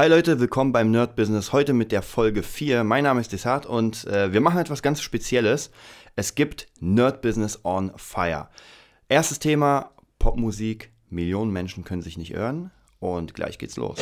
Hi Leute, willkommen beim Nerd Business. Heute mit der Folge 4. Mein Name ist Desart und äh, wir machen etwas ganz Spezielles. Es gibt Nerd Business on Fire. Erstes Thema: Popmusik. Millionen Menschen können sich nicht irren. Und gleich geht's los.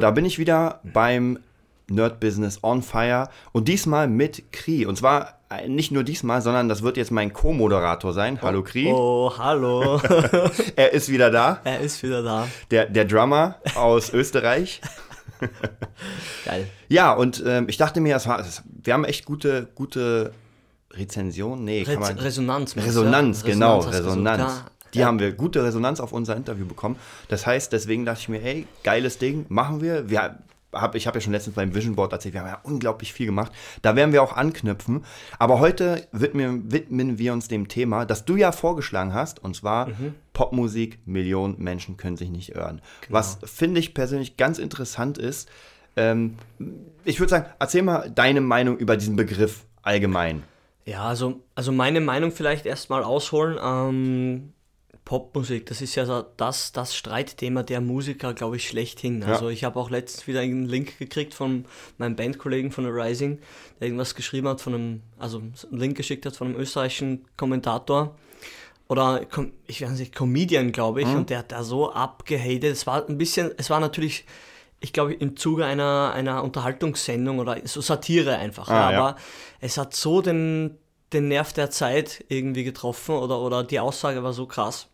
Da bin ich wieder beim Nerd Business on Fire und diesmal mit Kri. Und zwar äh, nicht nur diesmal, sondern das wird jetzt mein Co-Moderator sein. Hallo Kri. Oh, hallo. er ist wieder da. Er ist wieder da. Der, der Drummer aus Österreich. Geil. Ja, und ähm, ich dachte mir, es war, es, wir haben echt gute, gute Rezension. Nee, Re kann man. Resonanz. Resonanz, genau, hast du gesagt, Resonanz. Die Ja. haben wir gute Resonanz auf unser Interview bekommen. Das heißt, deswegen dachte ich mir, hey, geiles Ding, machen wir. wir hab, ich habe ja schon letztens beim Vision Board erzählt, wir haben ja unglaublich viel gemacht. Da werden wir auch anknüpfen. Aber heute widmen, widmen wir uns dem Thema, das du ja vorgeschlagen hast, und zwar Mhm. Popmusik, Millionen Menschen können sich nicht irren. Genau. Was finde ich persönlich ganz interessant ist, ähm, ich würde sagen, erzähl mal deine Meinung über diesen Begriff allgemein. Ja, also, also meine Meinung vielleicht erstmal ausholen. Ähm, Popmusik, das ist ja so das, das Streitthema der Musiker, glaube ich, schlechthin. Also ich habe auch letztens wieder einen Link gekriegt von meinem Bandkollegen von The Rising, der irgendwas geschrieben hat von einem, also einen Link geschickt hat von einem österreichischen Kommentator. Oder ich weiß nicht, Comedian, glaube ich, und der hat da so abgehatet. Es war ein bisschen, es war natürlich, ich glaube, im Zuge einer, einer Unterhaltungssendung oder so Satire einfach. Ah, ja, ja. Aber es hat so den, den Nerv der Zeit irgendwie getroffen oder, oder die Aussage war so krass,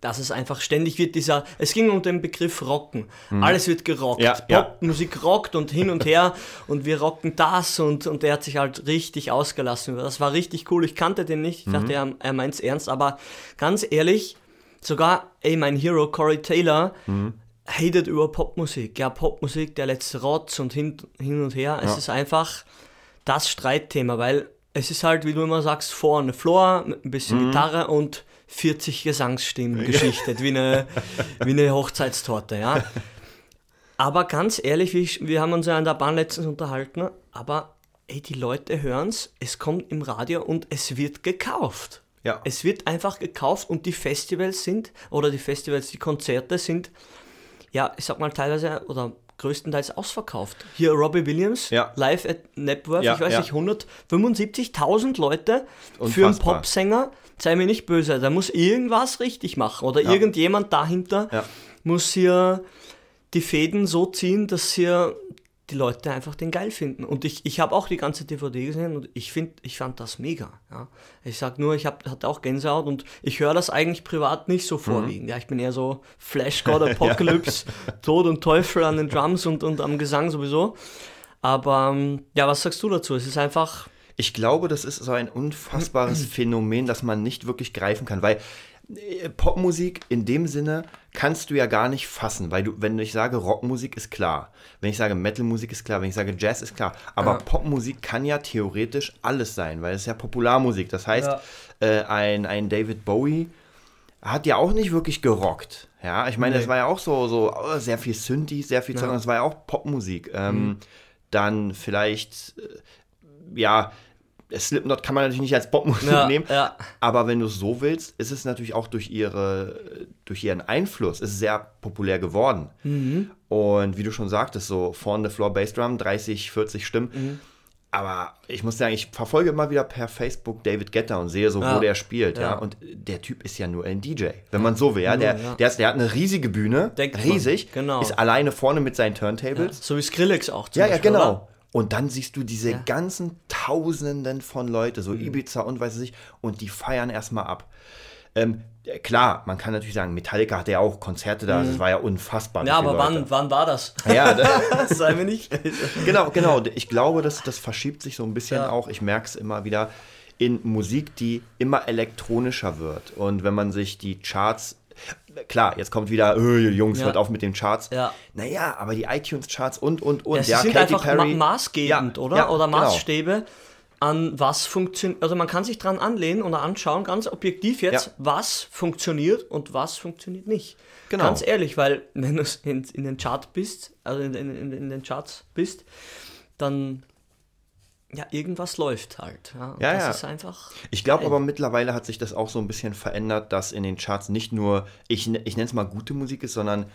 dass es einfach ständig wird dieser, es ging um den Begriff Rocken. Alles wird gerockt. Mhm. Ja, ja. Popmusik rockt und hin und her und wir rocken das und, und er hat sich halt richtig ausgelassen. Das war richtig cool. Ich kannte den nicht. Ich dachte, er, er meint's ernst, aber ganz ehrlich, sogar, ey, mein Hero Corey Taylor hatet über Popmusik. Ja, Popmusik, der letzte Rotz und hin, hin und her. Es ist einfach das Streitthema, weil es ist halt, wie du immer sagst, vorne Floor mit ein bisschen Gitarre und 40 Gesangsstimmen geschichtet, wie eine, wie eine Hochzeitstorte, ja. Aber ganz ehrlich, ich, wir haben uns ja an der Bahn letztens unterhalten, aber ey, die Leute hören's, es kommt im Radio und es wird gekauft. Ja. Es wird einfach gekauft und die Festivals sind, oder die Festivals, die Konzerte sind, ja, ich sag mal teilweise oder größtenteils ausverkauft. Hier Robbie Williams, Ja. live at Networth, Ja, ich weiß ja. nicht, 175.000 Leute für einen Unfassbar. Popsänger. Sei mir nicht böse, der muss irgendwas richtig machen oder irgendjemand dahinter muss hier die Fäden so ziehen, dass hier die Leute einfach den geil finden. Und ich, ich habe auch die ganze DVD gesehen und ich, find, ich fand das mega. Ja. Ich sag nur, ich hab, hatte auch Gänsehaut und ich höre das eigentlich privat nicht so vorwiegend. Ja, ich bin eher so Flash God Apocalypse, Tod und Teufel an den Drums und, und am Gesang sowieso. Aber ähm, ja, was sagst du dazu? Es ist einfach. Ich glaube, das ist so ein unfassbares Phänomen, das man nicht wirklich greifen kann, weil Popmusik in dem Sinne kannst du ja gar nicht fassen, weil du, wenn ich sage Rockmusik ist klar, wenn ich sage Metalmusik ist klar, wenn ich sage Jazz ist klar, aber Popmusik kann ja theoretisch alles sein, weil es ja Popularmusik. Das heißt, Ja. äh, ein, ein David Bowie hat ja auch nicht wirklich gerockt. Ja, ich meine, das Nee. war ja auch so, so oh, sehr viel Synthi, sehr viel Zeug, das war ja auch Popmusik. Ähm, Dann vielleicht, äh, ja, Slipknot kann man natürlich nicht als Popmusik Ja, nehmen, ja. aber wenn du es so willst, ist es natürlich auch durch, ihre, durch ihren Einfluss ist sehr populär geworden. Mhm. Und wie du schon sagtest, so vorne Floor Bassdrum, 30, 40 Stimmen. Mhm. Aber ich muss sagen, ich verfolge immer wieder per Facebook David Guetta und sehe so, wo Ja. der spielt, ja. Ja. Und der Typ ist ja nur ein DJ, wenn man so will, ja. Der, ja. Der, ist, der hat eine riesige Bühne, Denkt riesig, genau. ist alleine vorne mit seinen Turntables. So wie Skrillex auch. zum Ja, ja, Beispiel, genau. oder? Und dann siehst du diese Ja. Mhm. ganzen Tausenden von Leute, so Ibiza und weiß ich nicht, und die feiern erstmal ab. Ähm, äh, klar, man kann natürlich sagen, Metallica hatte ja auch Konzerte da, das war ja unfassbar. Mhm. Ja, aber wann, wann war das? Ja, da- Sei mir nicht. genau, genau. Ich glaube, das, das verschiebt sich so ein bisschen Ja. auch. Ich merke es immer wieder in Musik, die immer elektronischer wird. Und wenn man sich die Charts klar, jetzt kommt wieder, äh, Jungs, Ja. hört auf mit den Charts. Ja. Naja, aber die iTunes-Charts und, und, und. Ja, sie ja, sind Katy einfach ma Perry. maßgebend, Ja, oder? ja, oder genau. Maßstäbe. an was funktioniert, also man kann sich dran anlehnen oder anschauen, ganz objektiv jetzt, was funktioniert und was funktioniert nicht. Genau. Ganz ehrlich, weil wenn du in, in den Chart bist, also in, in, in den Charts bist, dann ja, irgendwas läuft halt. Ja, Ja, das ja. ist einfach. Ich glaube aber mittlerweile hat sich das auch so ein bisschen verändert, dass in den Charts nicht nur, ich, ich nenne es mal gute Musik ist, sondern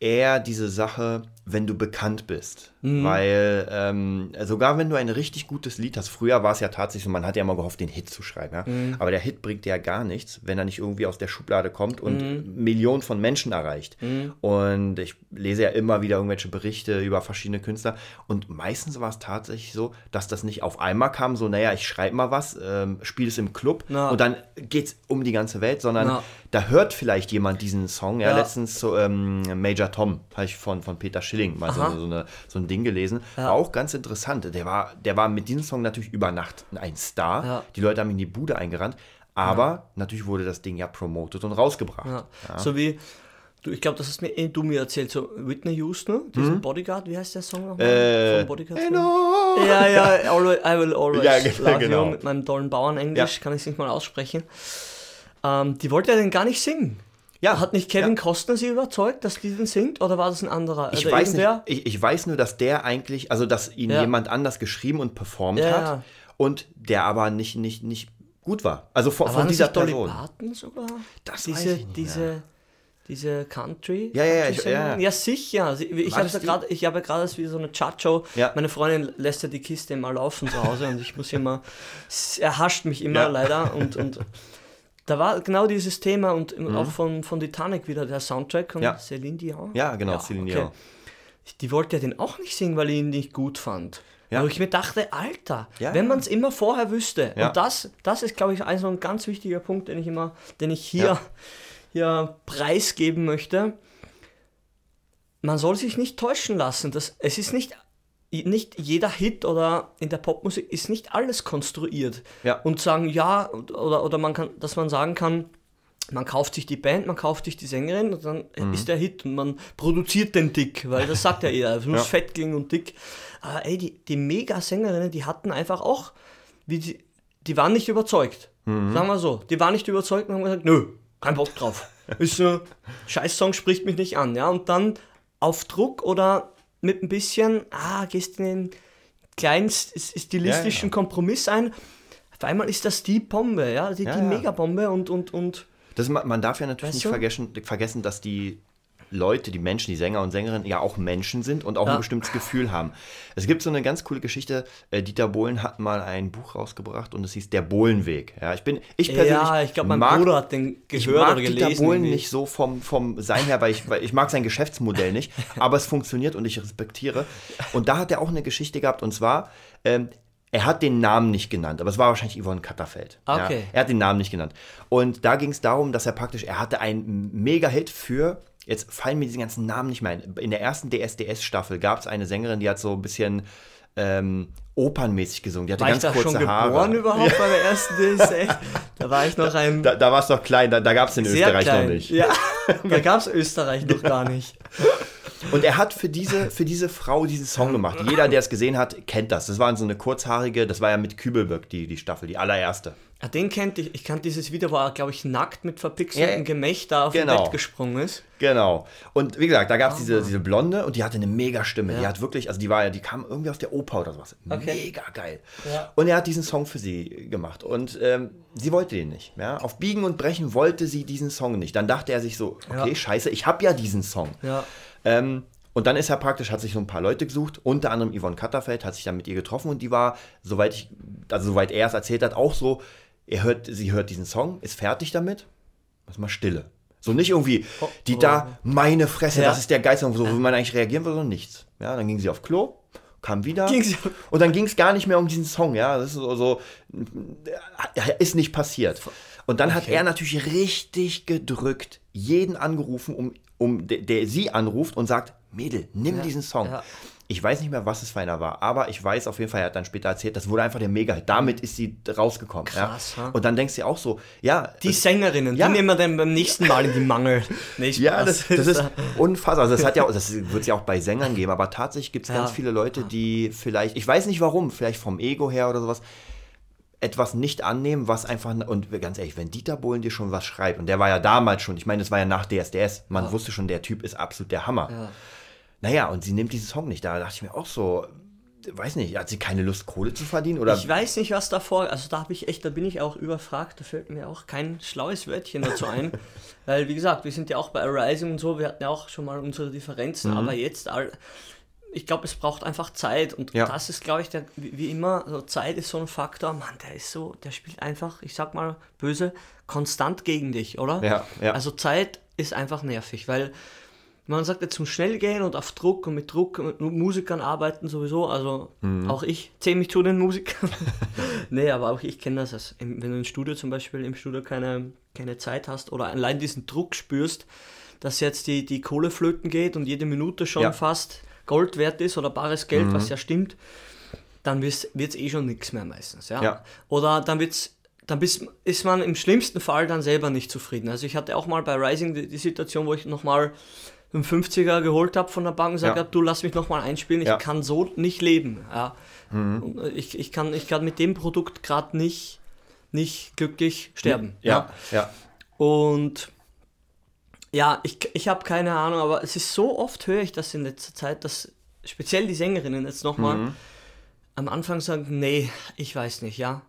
eher diese Sache, wenn du bekannt bist. Mhm. Weil ähm, sogar wenn du ein richtig gutes Lied hast, früher war es ja tatsächlich so, man hat ja immer gehofft, den Hit zu schreiben. Ja? Mhm. Aber der Hit bringt dir ja gar nichts, wenn er nicht irgendwie aus der Schublade kommt und Mhm. Millionen von Menschen erreicht. Und ich lese ja immer wieder irgendwelche Berichte über verschiedene Künstler. Und meistens war es tatsächlich so, dass das nicht auf einmal kam, so, naja, ich schreibe mal was, ähm, spiele es im Club Na. und dann geht es um die ganze Welt, sondern Na. da hört vielleicht jemand diesen Song. Ja, Ja. letztens so ähm, Major Tom, habe ich von, von Peter Schilling mal so, so, eine, so ein Ding gelesen. Ja. War auch ganz interessant. Der war, der war mit diesem Song natürlich über Nacht ein Star. Ja. Die Leute haben in die Bude eingerannt. Aber natürlich wurde das Ding ja promoted und rausgebracht. Ja. So wie, du, ich glaube, das hast mir eh du mir erzählt, so Whitney Houston, diesen Bodyguard, wie heißt der Song nochmal? Mhm. Äh, Von Bodyguard. Hello. Ja, ja, always, I will always Ja, love genau. you mit meinem tollen Bauernenglisch, Ja. kann ich es nicht mal aussprechen. Ähm, die wollte ja den gar nicht singen. Ja, Hat nicht Kevin ja. Costner sie überzeugt, dass die den singt, oder war das ein anderer? Ich Oder weiß, nicht, ich, ich weiß nur, dass der eigentlich, also dass ihn Ja. jemand anders geschrieben und performt hat und der aber nicht, nicht, nicht gut war. Also von, von dieser nicht Dolly Person. Parton sogar? Das diese, weiß ich nicht diese, diese Country. Ja, ja, ja, ich- ja. ja, sicher. Ich habe ja gerade, ich habe ja gerade wie so eine Chartshow. Ja. Meine Freundin lässt ja die Kiste immer laufen zu Hause und ich muss immer, erhascht mich immer leider und, und da war genau dieses Thema und Mhm. auch von, von Titanic wieder der Soundtrack und Ja. Celine Dion. Ja, genau, Celine Dion. Die wollte ja den auch nicht singen, weil ich ihn nicht gut fand. Ja. Wo ich mir dachte, Alter, Ja, wenn ja. man es immer vorher wüsste. Ja. Und das, das ist, glaube ich, ein so ein ganz wichtiger Punkt, den ich immer, den ich hier, Ja. hier preisgeben möchte. Man soll sich nicht täuschen lassen. Das, es ist nicht, nicht jeder Hit oder in der Popmusik ist nicht alles konstruiert. Ja. Und sagen, ja, oder, oder man kann, dass man sagen kann, man kauft sich die Band, man kauft sich die Sängerin und dann Mhm. ist der Hit und man produziert den dick, weil das sagt ja jeder, es muss Ja. fett klingen und dick. Aber ey, die, die Mega-Sängerinnen, die hatten einfach auch, wie die, die waren nicht überzeugt. Mhm. Sagen wir so, die waren nicht überzeugt und haben gesagt, nö, kein Bock drauf. Ist ein Scheiß-Song, spricht mich nicht an. Ja? Und dann auf Druck oder mit ein bisschen, ah, gehst in den kleinen st- st- stilistischen Ja, ja. Kompromiss ein. Auf einmal ist das die Bombe, ja, die, Ja, die. Megabombe und, und, und Das, man darf ja natürlich Weißt nicht vergessen, vergessen, dass die Leute, die Menschen, die Sänger und Sängerinnen ja auch Menschen sind und auch Ja. ein bestimmtes Gefühl haben. Es gibt so eine ganz coole Geschichte. äh, Dieter Bohlen hat mal ein Buch rausgebracht und es hieß Der Bohlenweg. Ja, ich bin, ich persönlich ja, ich glaube, mein mag, Bruder hat den ich gehört mag oder gelesen. Dieter Bohlen nicht so vom, vom Sein her, weil ich, weil ich mag sein Geschäftsmodell nicht, aber es funktioniert und ich respektiere. Und da hat er auch eine Geschichte gehabt und zwar, ähm, er hat den Namen nicht genannt, aber es war wahrscheinlich Yvonne Katterfeld. Okay. Ja, er hat den Namen nicht genannt. Und da ging es darum, dass er praktisch, er hatte einen Mega-Hit für, jetzt fallen mir diese ganzen Namen nicht mehr ein. In der ersten DSDS-Staffel gab es eine Sängerin, die hat so ein bisschen ähm, opernmäßig gesungen. Die hatte War ich ganz da kurze schon Haare. geboren überhaupt bei der ersten DSF? Da war ich noch ein Da, da war es doch klein, da, da gab es in Österreich klein. noch nicht. Ja, da gab es Österreich noch gar nicht. Und er hat für diese, für diese Frau diesen Song gemacht. Jeder, der es gesehen hat, kennt das. Das war so eine kurzhaarige, das war ja mit Kübelberg, die, die Staffel, die allererste. Ja, den kennt ich. Ich kannte dieses Video, wo er, glaube ich, nackt mit verpixeltem Ja, Gemächt da auf genau. dem Bett gesprungen ist. Genau. Und wie gesagt, da gab es diese, diese Blonde und die hatte eine mega Stimme. Die Ja. hat wirklich, also die war ja, die kam irgendwie aus der Oper oder sowas. Okay. Mega geil. Ja. Und er hat diesen Song für sie gemacht. Und ähm, sie wollte den nicht. Ja? Auf Biegen und Brechen wollte sie diesen Song nicht. Dann dachte er sich so, okay, scheiße, ich habe ja diesen Song. Ja. Ähm, und dann ist er praktisch, hat sich so ein paar Leute gesucht, unter anderem Yvonne Katterfeld, hat sich dann mit ihr getroffen und die war, soweit ich, also soweit er es erzählt hat, auch so, er hört, sie hört diesen Song, ist fertig damit, ist mal Stille. So nicht irgendwie, die da, meine Fresse, Oh, Ja. das ist der Geist, so, wo man eigentlich reagieren würde, sondern nichts. Ja, dann ging sie auf Klo, kam wieder. Ging sie- und dann ging es gar nicht mehr um diesen Song, ja. Das ist so, so äh, ist nicht passiert. Und dann hat Okay. er natürlich richtig gedrückt, jeden angerufen, um, um der, der sie anruft und sagt, Mädel, nimm Ja, diesen Song. ja. Ich weiß nicht mehr, was es für einer war, aber ich weiß auf jeden Fall, er hat dann später erzählt, das wurde einfach der Mega. Damit ist sie rausgekommen. Krass, ja. Und dann denkst du dir auch so, ja. Die Sängerinnen, Ja. die nehmen wir dann beim nächsten Mal in die Mangel. Nee, ja, das, das ist unfassbar. Also das hat ja auch, das wird es ja auch bei Sängern geben, aber tatsächlich gibt es Ja. ganz viele Leute, die vielleicht, ich weiß nicht warum, vielleicht vom Ego her oder sowas, etwas nicht annehmen, was einfach, und ganz ehrlich, wenn Dieter Bohlen dir schon was schreibt, und der war ja damals schon, ich meine, das war ja nach DSDS, man wusste schon, der Typ ist absolut der Hammer. Ja. Naja, und sie nimmt diesen Song nicht, da dachte ich mir auch so, weiß nicht, hat sie keine Lust, Kohle zu verdienen? Oder Ich weiß nicht, was davor, also da habe ich echt, da bin ich auch überfragt, da fällt mir auch kein schlaues Wörtchen dazu ein. Weil, wie gesagt, wir sind ja auch bei Arising und so, wir hatten ja auch schon mal unsere Differenzen, Mhm. aber jetzt, all, ich glaube, es braucht einfach Zeit und Ja. das ist, glaube ich, der, wie, wie immer, so Zeit ist so ein Faktor, Mann, der ist so, der spielt einfach, ich sag mal böse, konstant gegen dich, oder? Ja, ja. Also Zeit ist einfach nervig, weil man sagt jetzt zum Schnellgehen und auf Druck und mit Druck und mit Musikern arbeiten sowieso, also Mhm. auch ich zähle mich zu den Musikern. nee, aber auch ich kenne das, im- wenn du im Studio zum Beispiel im Studio keine, keine Zeit hast oder allein diesen Druck spürst, dass jetzt die, die Kohle flöten geht und jede Minute schon Ja. fast Gold wert ist oder bares Geld, Mhm. was ja stimmt, dann wird es eh schon nichts mehr meistens. Ja? Ja. Oder dann wird's dann bist, ist man im schlimmsten Fall dann selber nicht zufrieden. Also ich hatte auch mal bei Rising die, die Situation, wo ich nochmal einen 50er geholt habe von der Bank und gesagt Ja. habe, du lass mich nochmal einspielen, ich Ja. Mhm. kann so nicht leben. Ja. Und ich, ich, kann, ich kann mit dem Produkt gerade nicht, nicht glücklich sterben. ja, ja. Und ja, ich, ich habe keine Ahnung, aber es ist so oft, höre ich das in letzter Zeit, dass speziell die Sängerinnen jetzt nochmal Mhm. am Anfang sagen, nee, ich weiß nicht, ja.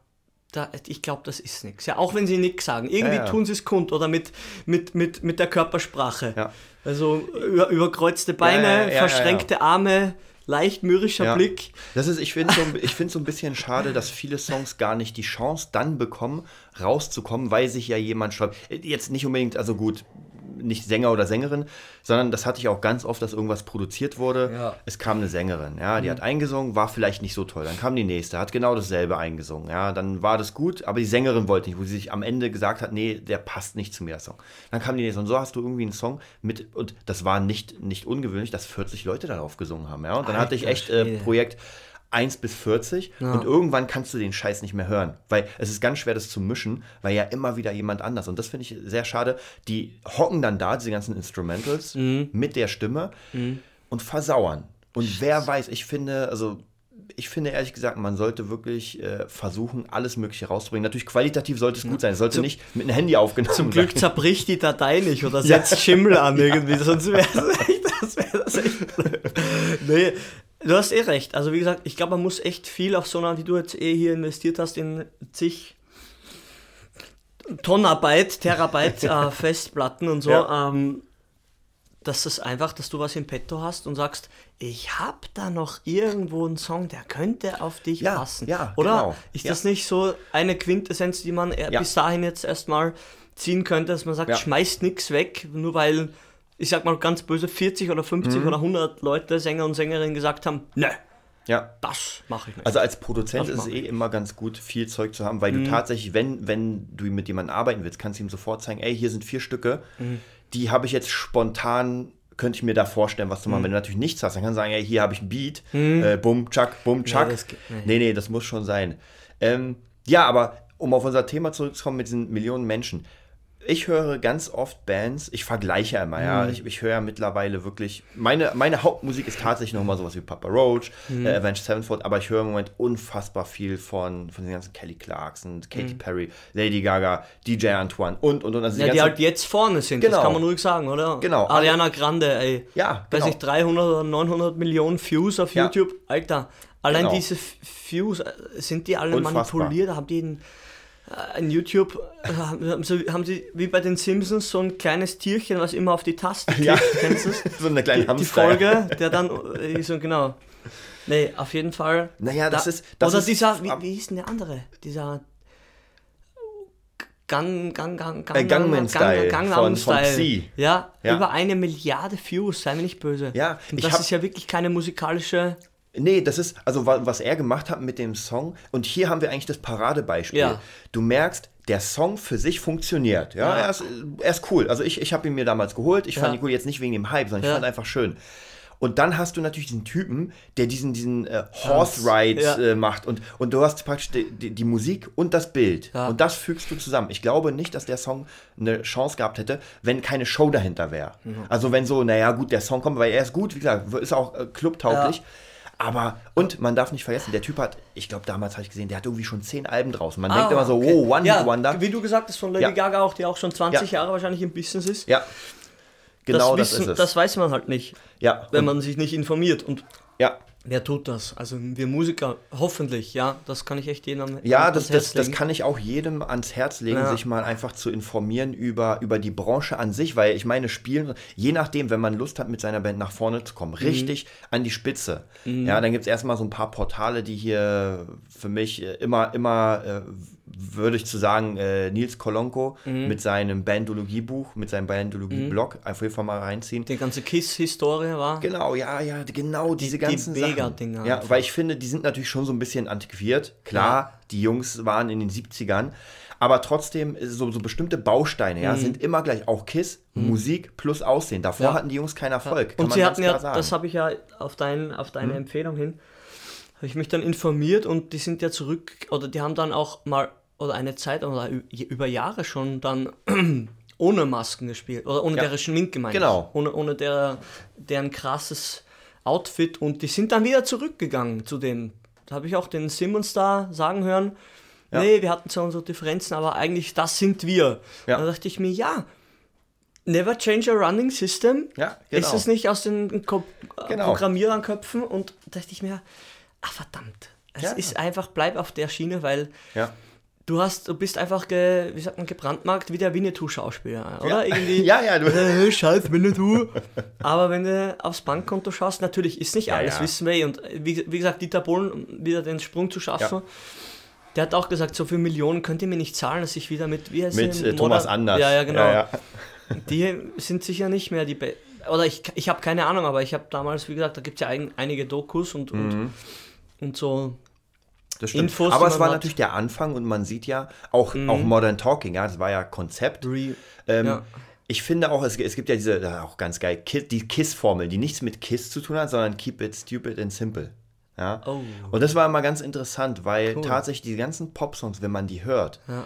Da, ich glaube, das ist nichts. Ja, auch wenn sie nichts sagen. Irgendwie Ja, ja. tun sie es kund oder mit, mit, mit, mit der Körpersprache. Ja. Also über, überkreuzte Beine, Ja, ja, verschränkte Arme, leicht mürrischer. Blick. Das ist, ich finde so, ich find so ein bisschen schade, dass viele Songs gar nicht die Chance dann bekommen, rauszukommen, weil sich ja jemand schreibt. Jetzt nicht unbedingt, also gut, nicht Sänger oder Sängerin, sondern das hatte ich auch ganz oft, dass irgendwas produziert wurde. Ja. Es kam eine Sängerin, ja, die hat eingesungen, war vielleicht nicht so toll. Dann kam die nächste, hat genau dasselbe eingesungen, ja, dann war das gut, aber die Sängerin wollte nicht, wo sie sich am Ende gesagt hat, nee, der passt nicht zu mir, der Song. Dann kam die nächste und so hast du irgendwie einen Song mit, und das war nicht, nicht ungewöhnlich, dass 40 Leute darauf gesungen haben, ja, und dann hatte ich Alter echt äh. Projekt 1 bis 40 und irgendwann kannst du den Scheiß nicht mehr hören, weil es ist ganz schwer, das zu mischen, weil ja immer wieder jemand anders und das finde ich sehr schade. Die hocken dann da, diese ganzen Instrumentals, mit der Stimme und versauern. Und wer weiß, ich finde, also ich finde ehrlich gesagt, man sollte wirklich äh, versuchen, alles Mögliche rauszubringen. Natürlich qualitativ sollte es gut sein. Es sollte nicht mit einem Handy aufgenommen Zum Glück sein. zerbricht die Datei nicht oder setzt Schimmel an irgendwie, sonst wäre das echt, das wäre das echt blöd. Nee, du hast eh recht. Also wie gesagt, ich glaube, man muss echt viel auf so einer, wie du jetzt eh hier investiert hast, in zig Tonnarbeit, Terabyte äh, Festplatten und so, Ja. ähm, dass das einfach, dass du was im Petto hast und sagst, ich hab da noch irgendwo einen Song, der könnte auf dich Ja, passen. ja, Oder? genau. Ist Ja. das nicht so eine Quintessenz, die man Ja. bis dahin jetzt erstmal ziehen könnte, dass man sagt, schmeißt nichts weg, nur weil, ich sag mal ganz böse, 40 oder 50 Mhm. oder 100 Leute, Sänger und Sängerinnen gesagt haben, nö, Ja. das mache ich nicht. Also als Produzent Das ist es eh immer ganz gut, viel Zeug zu haben, weil du tatsächlich, wenn, wenn du mit jemandem arbeiten willst, kannst du ihm sofort zeigen, ey, hier sind vier Stücke, die habe ich jetzt spontan, könnte ich mir da vorstellen, was zu machen. Wenn du natürlich nichts hast, dann kannst du sagen, ey, hier habe ich ein Beat, äh, bum, tschack, bum, tschack. nee. nee, nee, das muss schon sein. Ähm, ja, aber um auf unser Thema zurückzukommen mit diesen Millionen Menschen. Ich höre ganz oft Bands, ich vergleiche immer, ja. Ich, ich höre ja mittlerweile wirklich, meine, meine Hauptmusik ist tatsächlich nochmal sowas wie Papa Roach, äh, Avenged Sevenfold, aber ich höre im Moment unfassbar viel von, von den ganzen Kelly Clarkson, Katy Perry, Lady Gaga, DJ Antoine und, und, und. Also ja, die halt jetzt vorne sind, Genau. das kann man ruhig sagen, oder? Genau. Ariana Grande, ey. Ja, Weiß genau. nicht, 300 oder 900 Millionen Views auf Ja. YouTube. Alter, allein Genau. diese Views, äh, sind die alle Unfassbar. manipuliert? Haben die in, äh, in YouTube, äh, haben, sie, haben sie wie bei den Simpsons so ein kleines Tierchen, was immer auf die Taste klickt, Ja. kennst du das? so eine kleine Die, die Hamster. Folge, der dann, äh, so genau. Nee, auf jeden Fall. Naja, das ist- das oder ist- dieser, wie, wie hieß denn der andere? Dieser Gang, Gang, Gang, Gang, Äh, Gangnam Style Gangnam von- von Style. Psy. Ja, Ja. über eine Milliarde Views, sei mir nicht böse. Ja, Und das hab- ist ja wirklich keine musikalische. Nee, das ist, also wa- was er gemacht hat mit dem Song, und hier haben wir eigentlich das Paradebeispiel. Ja. Du merkst, der Song für sich funktioniert. Ja, Ja. Er, ist, er ist cool. Also ich, ich habe ihn mir damals geholt. Ich Ja. fand ihn cool, jetzt nicht wegen dem Hype, sondern ich fand ihn einfach schön. Und dann hast du natürlich diesen Typen, der diesen, diesen äh, Horse Ride Ja. äh, macht. Und, und du hast praktisch die, die, die Musik und das Bild. Ja. Und das fügst du zusammen. Ich glaube nicht, dass der Song eine Chance gehabt hätte, wenn keine Show dahinter wäre. Mhm. Also wenn so, naja, gut, der Song kommt, weil er ist gut, wie gesagt, ist auch äh, clubtauglich. Ja. Aber, und man darf nicht vergessen, der Typ hat, ich glaube, damals habe ich gesehen, der hat irgendwie schon zehn Alben draußen. Man denkt Ah, immer so, okay. oh, One ja, Hit Wonder. Wie du gesagt hast, von Lady Ja. Gaga auch, die auch schon 20 Ja. Jahre wahrscheinlich im Business ist. Ja, genau das, wissen, ist es. das weiß man halt nicht, ja, wenn und, man sich nicht informiert. Und ja, wer tut das? Also wir Musiker, hoffentlich, ja. Das kann ich echt jedem Ja, ans das, das, das kann ich auch jedem ans Herz legen, Ja. sich mal einfach zu informieren über, über die Branche an sich, weil ich meine, Spielen, je nachdem, wenn man Lust hat, mit seiner Band nach vorne zu kommen, Mhm. richtig an die Spitze. Ja, dann gibt es erstmal so ein paar Portale, die hier für mich äh, immer, immer, äh, würde ich zu sagen, äh, Nils Kolonko Mhm. mit seinem Bandologie-Buch, mit seinem Bandologie-Blog, auf jeden Fall mal reinziehen. Die ganze Kiss-Historie war. Genau, ja, ja, genau diese ganzen die Sachen. Ja, weil ich finde, die sind natürlich schon so ein bisschen antiquiert. Klar, die Jungs waren in den 70ern, aber trotzdem äh, so, so bestimmte Bausteine, ja, sind immer gleich auch Kiss, Musik plus Aussehen. Davor Mhm. Ja. hatten die Jungs keinen Erfolg. kann Und sie hatten ja, sagen. Mhm. das habe ich ja auf, dein, auf deine Empfehlung hin, habe ich mich dann informiert und die sind ja zurück, oder die haben dann auch mal, oder eine Zeit, oder über Jahre schon dann ohne Masken gespielt, oder ohne Ja. deren Schminke, meine Genau. Ohne, ohne der, deren krasses Outfit und die sind dann wieder zurückgegangen zu dem. Da habe ich auch den Simmons da sagen hören, Ja. nee, wir hatten zwar unsere Differenzen, aber eigentlich das sind wir. Ja. Da dachte ich mir, ja, never change a running system. Ja, Ist genau. es nicht aus den Ko Genau. Programmiererköpfen? Und da dachte ich mir, ach verdammt, es Ja. ist einfach, bleib auf der Schiene, weil ja. Du hast, du bist einfach, ge, wie sagt man, gebrandmarkt wie der Winnetou-Schauspieler, oder? Irgendwie, ja, ja, du, äh, scheiß Winnetou. Aber wenn du aufs Bankkonto schaust, natürlich ist nicht Ja, alles, ja. wissen wir. eh. Und äh, wie, wie gesagt, Dieter Bohlen, um wieder den Sprung zu schaffen, der hat auch gesagt, so viele Millionen könnt ihr mir nicht zahlen, dass ich wieder mit, wie heißt mit äh, Thomas Anders. Ja, ja, genau. Ja, ja. Die sind sicher nicht mehr die Be Oder ich, ich habe keine Ahnung, aber ich habe damals, wie gesagt, da gibt es ja ein, einige Dokus und, und, Mhm. und so. Das stimmt. Infos, Aber es war hat. natürlich der Anfang und man sieht ja auch, auch Modern Talking, ja, das war ja Konzept. Re Ähm, Ja. Ich finde auch, es, es gibt ja diese, auch ganz geil, Kiss, die KISS-Formel, die nichts mit KISS zu tun hat, sondern Keep it stupid and simple. Ja? Oh. Und das war immer ganz interessant, weil Cool. tatsächlich die ganzen Popsongs, wenn man die hört, Ja.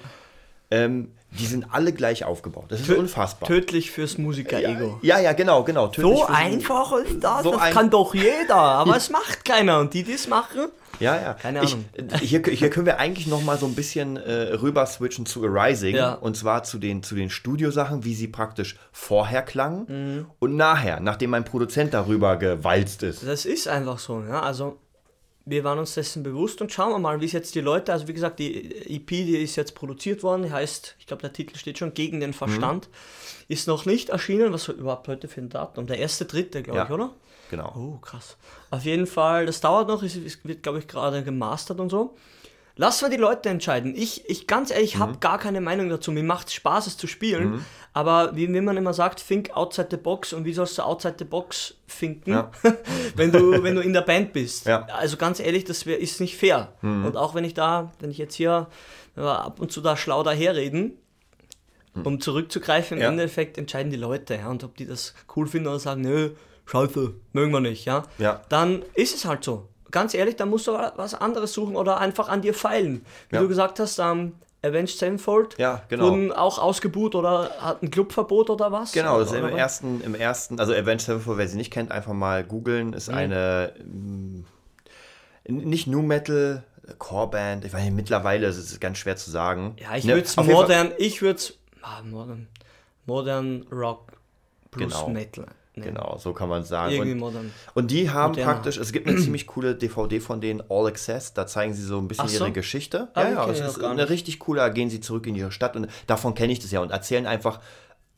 Ähm, die sind alle gleich aufgebaut. Das ist Tö- unfassbar. Tödlich fürs Musiker-Ego. Ja, ja, genau, genau. Tödlich So einfach ist das, So das ein- kann doch jeder, aber es macht keiner. Und die, die es machen, Ja, ja. Keine ich, Ahnung. äh, Hier, hier können wir eigentlich noch mal so ein bisschen äh, rüber switchen zu Arising. Ja. Und zwar zu den, zu den Studiosachen, wie sie praktisch vorher klangen Mhm. und nachher, nachdem ein Produzent darüber gewalzt ist. das ist einfach so. Ja? Also, wir waren uns dessen bewusst und schauen wir mal, wie es jetzt die Leute, also wie gesagt, die EP, die ist jetzt produziert worden, die heißt, ich glaube, der Titel steht schon, Gegen den Verstand, Mhm. ist noch nicht erschienen, was überhaupt heute für ein Datum? Der erste, dritte, glaube Ja. ich, oder? Genau. Oh, krass. Auf jeden Fall, das dauert noch, es wird, glaube ich, gerade gemastert und so. Lassen wir die Leute entscheiden. Ich, ich ganz ehrlich, Mhm. habe gar keine Meinung dazu. Mir macht es Spaß, es zu spielen. Aber wie, wie man immer sagt, think outside the box. Und wie sollst du outside the box thinken, Ja. wenn, du, wenn du in der Band bist? Ja. Also ganz ehrlich, das wär, ist nicht fair. Mhm. Und auch wenn ich da, wenn ich jetzt hier äh, ab und zu da schlau daherreden, um zurückzugreifen, im Mhm. Ja. Endeffekt entscheiden die Leute. Ja, und ob die das cool finden oder sagen, nö, scheiße, mögen wir nicht, ja, Ja. dann ist es halt so. Ganz ehrlich, dann musst du was anderes suchen oder einfach an dir feilen. Wie Ja. du gesagt hast, ähm, Avenged Sevenfold Ja, genau. wurden auch ausgebuht oder hat ein Clubverbot oder was? Genau, das ist oder, im ersten, im ersten, also Avenged Sevenfold, wer sie nicht kennt, einfach mal googeln, ist eine mm, nicht New Metal Core-Band, ich weiß nicht, mittlerweile ist es ganz schwer zu sagen. Ja, ich Ne, würde es modern, ich würde es ah, modern, modern Rock plus Genau. Metal. Ne, Genau, so kann man sagen. Irgendwie Und, modern. und die haben Moderner. praktisch, es gibt eine ziemlich coole DVD von denen, All Access, da zeigen sie so ein bisschen so? ihre Geschichte. Ah, ja, ja, es ich ist eine richtig coole, da gehen sie zurück in ihre Stadt und davon kenne ich das ja und erzählen einfach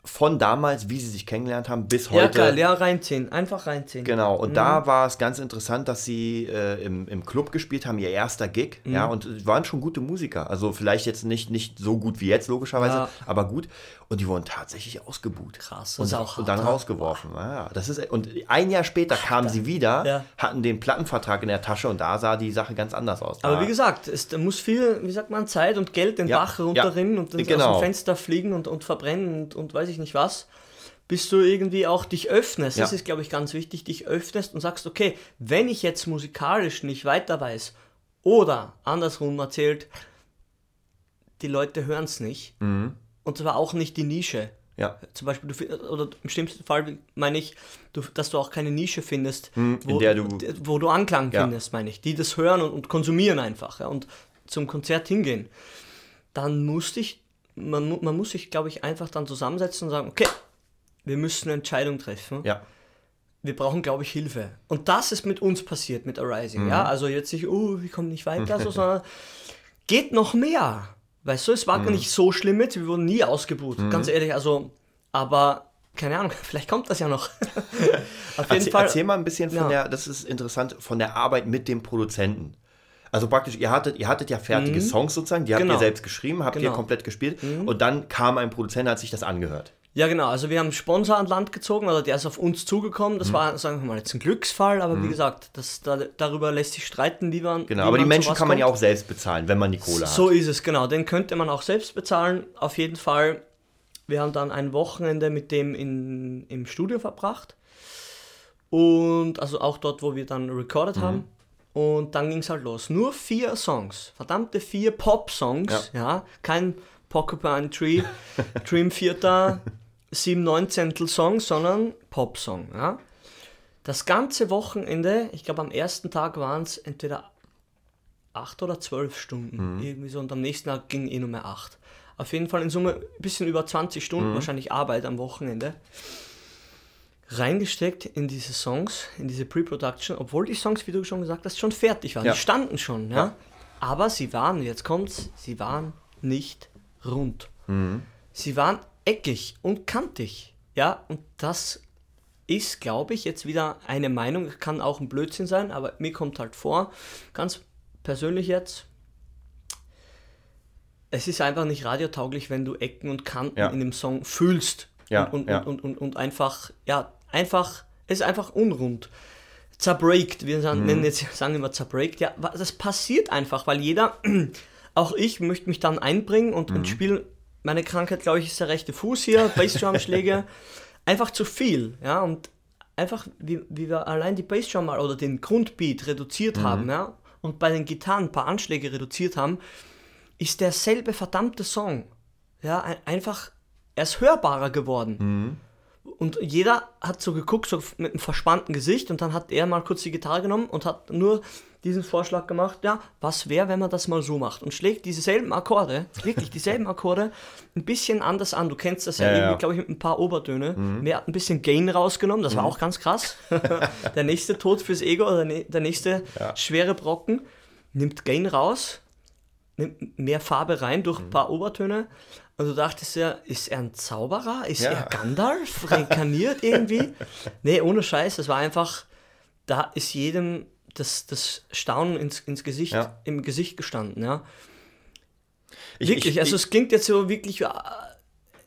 von damals, wie sie sich kennengelernt haben, bis Ja, heute. geil, ja, reinziehen, einfach reinziehen. Genau, und Mhm. da war es ganz interessant, dass sie äh, im, im Club gespielt haben, ihr erster Gig, Mhm. ja, und waren schon gute Musiker. Also vielleicht jetzt nicht, nicht so gut wie jetzt, logischerweise, Ja. aber gut. Und die wurden tatsächlich ausgebuht. Krass, und, und dann ne? rausgeworfen. Ja, das ist, und ein Jahr später kamen sie wieder, Ja. hatten den Plattenvertrag in der Tasche und da sah die Sache ganz anders aus. Aber Da- wie gesagt, es muss viel, wie sagt man, Zeit und Geld den Ja, Bach runterrinnen ja, und dann aus genau. dem Fenster fliegen und, und verbrennen und, und weiß ich nicht was, bis du irgendwie auch dich öffnest. Das Ja. ist, glaube ich, ganz wichtig, dich öffnest und sagst, okay, wenn ich jetzt musikalisch nicht weiter weiß oder andersrum erzählt, die Leute hören es nicht Mhm. und zwar auch nicht die Nische. Ja. Zum Beispiel, du, oder im schlimmsten Fall meine ich, du, dass du auch keine Nische findest, in wo, der du- wo du Anklang Ja. findest, meine ich, die das hören und, und konsumieren einfach ja, und zum Konzert hingehen. Dann musste ich, man, man muss sich, glaube ich, einfach dann zusammensetzen und sagen, okay, wir müssen eine Entscheidung treffen. Ja. Wir brauchen, glaube ich, Hilfe. Und das ist mit uns passiert, mit Arising. Mhm. Ja, also jetzt nicht, oh, wir kommen nicht weiter, so, sondern geht noch mehr. Weißt du, es Mhm. war gar nicht so schlimm jetzt, wir wurden nie ausgebucht, ganz ehrlich, also, aber keine Ahnung, vielleicht kommt das ja noch. Auf jeden Erzähl, Fall. erzähl mal ein bisschen von Ja. der, das ist interessant, von der Arbeit mit dem Produzenten. Also praktisch, ihr hattet, ihr hattet ja fertige Songs sozusagen, die habt Genau. ihr selbst geschrieben, habt ihr Genau. komplett gespielt und dann kam ein Produzent, hat sich das angehört. Ja, genau. Also wir haben einen Sponsor an Land gezogen, oder der ist auf uns zugekommen. Mhm. Das war, sagen wir mal, jetzt ein Glücksfall, aber wie gesagt, das, da, darüber lässt sich streiten, wie man. Genau, wie aber die man Menschen sowas kann man ja kommt. auch selbst bezahlen, wenn man die Kohle hat. So ist es, genau. Den könnte man auch selbst bezahlen. Auf jeden Fall. Wir haben dann ein Wochenende mit dem in, im Studio verbracht. Und also auch dort, wo wir dann recorded haben. Und dann ging es halt los. Nur vier Songs. Verdammte vier Pop-Songs. Ja. Kein Porcupine Tree, Dream Theater, 7 Neunzehntel Song, sondern Pop-Song. Ja. Das ganze Wochenende, ich glaube am ersten Tag waren es entweder acht oder zwölf Stunden. Irgendwie so. Und am nächsten Tag ging eh nur mehr acht. Auf jeden Fall in Summe ein bisschen über 20 Stunden wahrscheinlich Arbeit am Wochenende. Reingesteckt in diese Songs, in diese Pre-Production, obwohl die Songs, wie du schon gesagt hast, schon fertig waren. Ja. Die standen schon, ja. Aber sie waren, jetzt kommt's, sie waren nicht rund. Sie waren eckig und kantig. Ja, und das ist, glaube ich, jetzt wieder eine Meinung, kann auch ein Blödsinn sein, aber mir kommt halt vor, ganz persönlich jetzt, es ist einfach nicht radiotauglich, wenn du Ecken und Kanten Ja. in dem Song fühlst. Ja, und, und, ja. und, und, und einfach, ja, einfach, es ist einfach unrund. Zerbreakt, wir sagen, nennen jetzt, sagen immer zerbreakt, ja, das passiert einfach, weil jeder, auch ich möchte mich dann einbringen und, und spielen, meine Krankheit, glaube ich, ist der rechte Fuß hier, Bassdrum-Schläge, einfach zu viel, ja, und einfach, wie, wie wir allein die Bassdrum mal oder den Grundbeat reduziert haben, ja, und bei den Gitarren ein paar Anschläge reduziert haben, ist derselbe verdammte Song. Ja, ein, einfach, er ist hörbarer geworden. Und jeder hat so geguckt, so mit einem verspannten Gesicht, und dann hat er mal kurz die Gitarre genommen und hat nur diesen Vorschlag gemacht, ja, was wäre, wenn man das mal so macht? Und schlägt dieselben Akkorde, wirklich dieselben Akkorde, ein bisschen anders an. Du kennst das ja, Ja, ja. glaube ich, mit ein paar Obertöne. Wer hat ein bisschen Gain rausgenommen, das war auch ganz krass. der nächste Tod fürs Ego, oder der nä- der nächste schwere Brocken, nimmt Gain raus, mehr Farbe rein durch Mhm. ein paar Obertöne. Und du dachtest ja, ist er ein Zauberer? Ist Ja. er Gandalf? Reinkarniert irgendwie? nee, ohne Scheiß, das war einfach, da ist jedem das, das Staunen ins, ins Gesicht, Ja. im Gesicht gestanden, ja. Ich- wirklich, ich- also es klingt jetzt so wirklich, äh,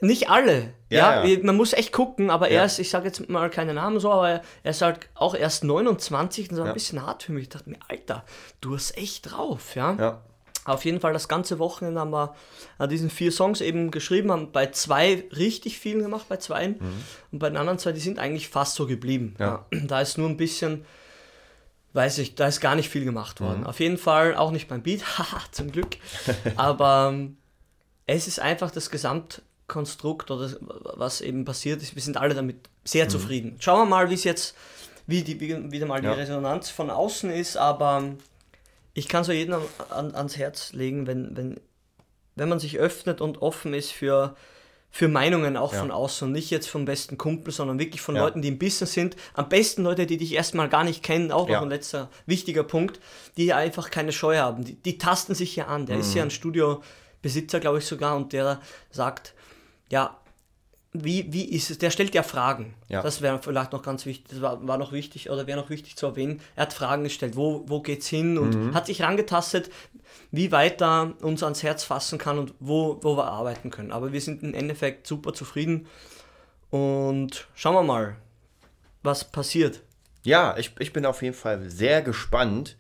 nicht alle, Ja, ja, man muss echt gucken, aber er ist, ich sage jetzt mal keine Namen so, aber er, ist halt auch erst 29, das war ein bisschen hart für mich. Ich dachte mir, Alter, du hast echt drauf, ja. Auf jeden Fall das ganze Wochenende haben wir an diesen vier Songs eben geschrieben, haben bei zwei richtig viel gemacht, bei zwei. Und bei den anderen zwei, die sind eigentlich fast so geblieben. Mhm. Ja. Ja. Da ist nur ein bisschen, weiß ich, da ist gar nicht viel gemacht Mhm. worden. Auf jeden Fall auch nicht beim Beat, haha, zum Glück. Aber ähm, es ist einfach das Gesamtkonstrukt oder was eben passiert ist. Wir sind alle damit sehr Mhm. zufrieden. Schauen wir mal, wie es jetzt, wie die, wie, wieder mal Ja. die Resonanz von außen ist, aber ähm, ich kann so jedem an, an, ans Herz legen, wenn, wenn, wenn man sich öffnet und offen ist für, für Meinungen auch Ja. von außen und nicht jetzt vom besten Kumpel, sondern wirklich von Ja. Leuten, die im Business sind. Am besten Leute, die dich erstmal gar nicht kennen, auch noch Ja. ein letzter wichtiger Punkt, die einfach keine Scheu haben. Die, die tasten sich ja an. Der ist Mhm. ja ein Studiobesitzer, glaube ich sogar, und der sagt, ja, wie, wie ist es? Der stellt ja Fragen. Ja. Das wäre vielleicht noch ganz wichtig, das war, war noch wichtig oder wäre noch wichtig zu erwähnen. Er hat Fragen gestellt, wo, wo geht's hin und Mhm. hat sich rangetastet, wie weit er uns ans Herz fassen kann und wo, wo wir arbeiten können. Aber wir sind im Endeffekt super zufrieden und schauen wir mal, was passiert. Ja, ich, ich bin auf jeden Fall sehr gespannt.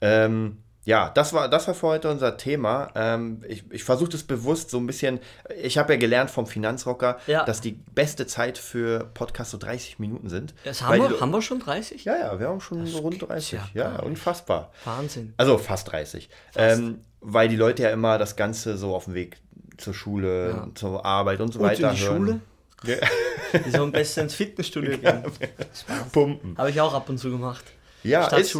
Ähm, ja, das war, das war für heute unser Thema. Ähm, ich ich versuche das bewusst so ein bisschen. Ich habe ja gelernt vom Finanzrocker, Ja. dass die beste Zeit für Podcasts so 30 Minuten sind. Das haben, die- wir, haben wir schon 30? Ja, ja, wir haben schon so rund gibt's 30. ja Ja, unfassbar. Wahnsinn. Also fast 30. Ähm, weil die Leute ja immer das Ganze so auf dem Weg zur Schule, Ja. zur Arbeit und so Und weiter in die hören. Schule? Ja. Die sollen besser ins Fitnessstudio gehen. Pumpen. Habe ich auch ab und zu gemacht. Ja, ist,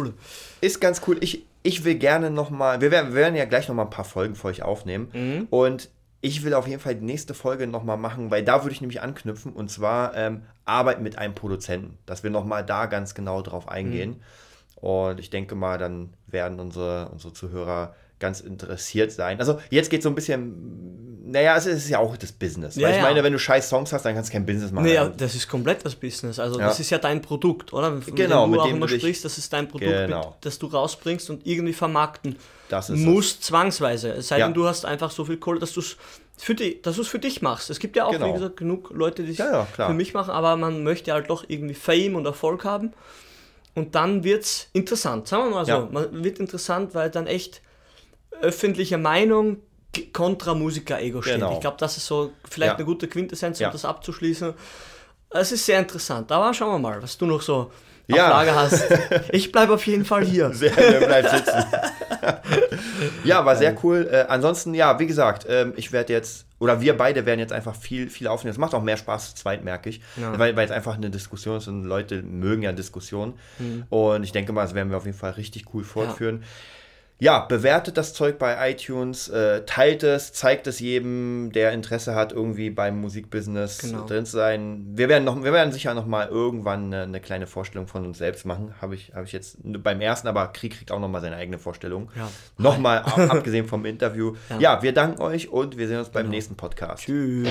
ist ganz cool. Ich, ich will gerne nochmal, wir werden, wir werden ja gleich nochmal ein paar Folgen für euch aufnehmen. Mhm. Und ich will auf jeden Fall die nächste Folge nochmal machen, weil da würde ich nämlich anknüpfen und zwar ähm, Arbeit mit einem Produzenten, dass wir nochmal da ganz genau drauf eingehen. Mhm. Und ich denke mal, dann werden unsere, unsere Zuhörer ganz interessiert sein. Also jetzt geht so ein bisschen, naja, es ist ja auch das Business. Ja, weil ich ja. meine, wenn du scheiß Songs hast, dann kannst du kein Business machen. Nee, ja, das ist komplett das Business. Also Ja. das ist ja dein Produkt, oder? Mit Genau, dem mit du auch dem immer du sprichst, das ist dein Produkt, Genau. mit, das du rausbringst und irgendwie vermarkten Das ist musst, zwangsweise. Es sei denn, du hast einfach so viel Kohle, dass du es für, die, dass du's für dich machst. Es gibt ja auch, Genau. wie gesagt, genug Leute, die es Ja, ja, für mich machen, aber man möchte halt doch irgendwie Fame und Erfolg haben. Und dann wird es interessant. Sagen wir mal so, Ja. man wird interessant, weil dann echt öffentliche Meinung kontra Musiker-Ego steht. Genau. Ich glaube, das ist so vielleicht Ja. eine gute Quintessenz, um Ja. das abzuschließen. Es ist sehr interessant. Aber schauen wir mal, was du noch so Ja. auf Lager hast. Ich bleibe auf jeden Fall hier. Sehr, der bleibt sitzen. ja, war sehr cool. Äh, ansonsten, ja, wie gesagt, ähm, ich werde jetzt, oder wir beide werden jetzt einfach viel, viel aufnehmen. Es macht auch mehr Spaß zu zweit, merke ich. Ja. Weil, weil es einfach eine Diskussion ist und Leute mögen ja Diskussionen. Und ich denke mal, das werden wir auf jeden Fall richtig cool fortführen. Ja, bewertet das Zeug bei iTunes, äh, teilt es, zeigt es jedem, der Interesse hat, irgendwie beim Musikbusiness Genau. drin zu sein. Wir werden, noch, wir werden sicher noch mal irgendwann eine, eine kleine Vorstellung von uns selbst machen. Habe ich, hab ich jetzt beim ersten, aber Krieg kriegt auch noch mal seine eigene Vorstellung. Ja. Nochmal ab- abgesehen vom Interview. Ja. Ja. wir danken euch und wir sehen uns beim nächsten Podcast. Tschüss.